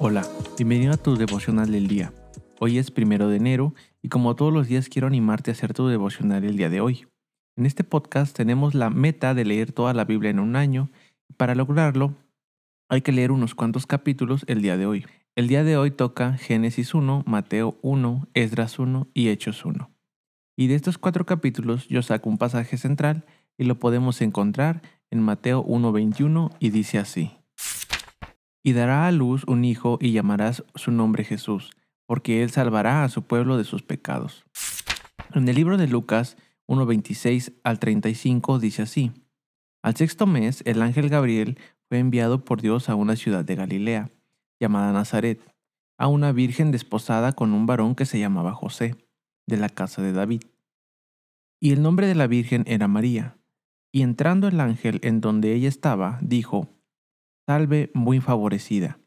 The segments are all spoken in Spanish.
Hola, bienvenido a tu devocional del día. Hoy es primero de enero y como todos los días quiero animarte a hacer tu devocional el día de hoy. En este podcast tenemos la meta de leer toda la Biblia en un año y para lograrlo hay que leer unos cuantos capítulos el día de hoy. El día de hoy toca Génesis 1, Mateo 1, Esdras 1 y Hechos 1. Y de estos cuatro capítulos yo saco un pasaje central y lo podemos encontrar en Mateo 1.21 y dice así. Y dará a luz un hijo y llamarás su nombre Jesús, porque él salvará a su pueblo de sus pecados. En el libro de Lucas 1.26 al 35 dice así. Al sexto mes el ángel Gabriel fue enviado por Dios a una ciudad de Galilea, llamada Nazaret, a una virgen desposada con un varón que se llamaba José, de la casa de David. Y el nombre de la virgen era María. Y entrando el ángel en donde ella estaba, dijo, Salve muy favorecida.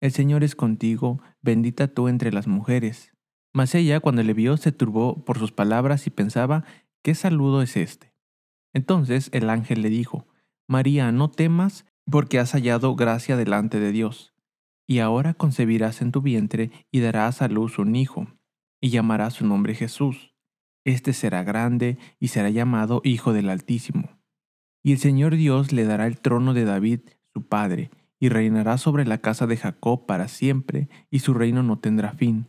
El Señor es contigo, bendita tú entre las mujeres. Mas ella, cuando le vio, se turbó por sus palabras y pensaba, ¿qué saludo es este? Entonces el ángel le dijo, María, no temas, porque has hallado gracia delante de Dios. Y ahora concebirás en tu vientre y darás a luz un hijo, y llamarás su nombre Jesús. Este será grande y será llamado Hijo del Altísimo y el Señor Dios le dará el trono de David, su padre, y reinará sobre la casa de Jacob para siempre, y su reino no tendrá fin.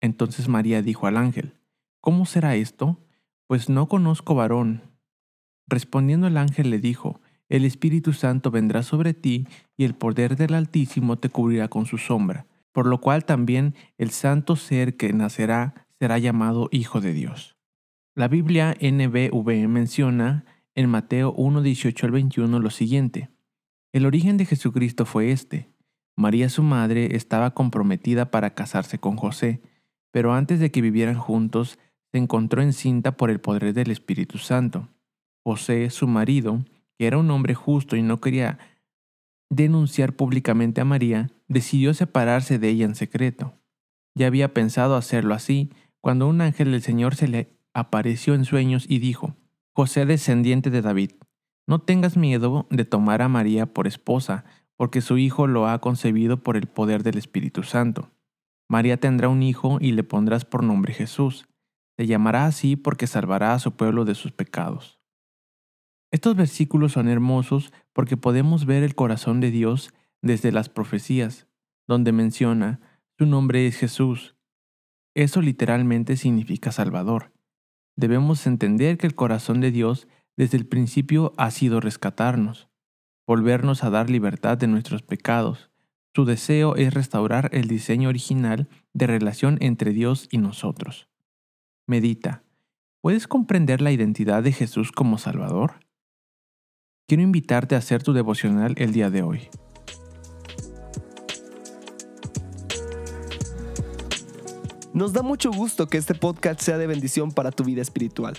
Entonces María dijo al ángel, ¿Cómo será esto? Pues no conozco varón. Respondiendo el ángel le dijo, El Espíritu Santo vendrá sobre ti, y el poder del Altísimo te cubrirá con su sombra, por lo cual también el santo ser que nacerá será llamado Hijo de Dios. La Biblia NBV menciona en Mateo 1, 18 al 21 lo siguiente. El origen de Jesucristo fue este. María su madre estaba comprometida para casarse con José, pero antes de que vivieran juntos, se encontró encinta por el poder del Espíritu Santo. José, su marido, que era un hombre justo y no quería denunciar públicamente a María, decidió separarse de ella en secreto. Ya había pensado hacerlo así cuando un ángel del Señor se le apareció en sueños y dijo, José descendiente de David, no tengas miedo de tomar a María por esposa, porque su hijo lo ha concebido por el poder del Espíritu Santo. María tendrá un hijo y le pondrás por nombre Jesús. Se llamará así porque salvará a su pueblo de sus pecados. Estos versículos son hermosos porque podemos ver el corazón de Dios desde las profecías, donde menciona, su nombre es Jesús. Eso literalmente significa Salvador debemos entender que el corazón de Dios desde el principio ha sido rescatarnos, volvernos a dar libertad de nuestros pecados. Su deseo es restaurar el diseño original de relación entre Dios y nosotros. Medita. ¿Puedes comprender la identidad de Jesús como Salvador? Quiero invitarte a hacer tu devocional el día de hoy. Nos da mucho gusto que este podcast sea de bendición para tu vida espiritual.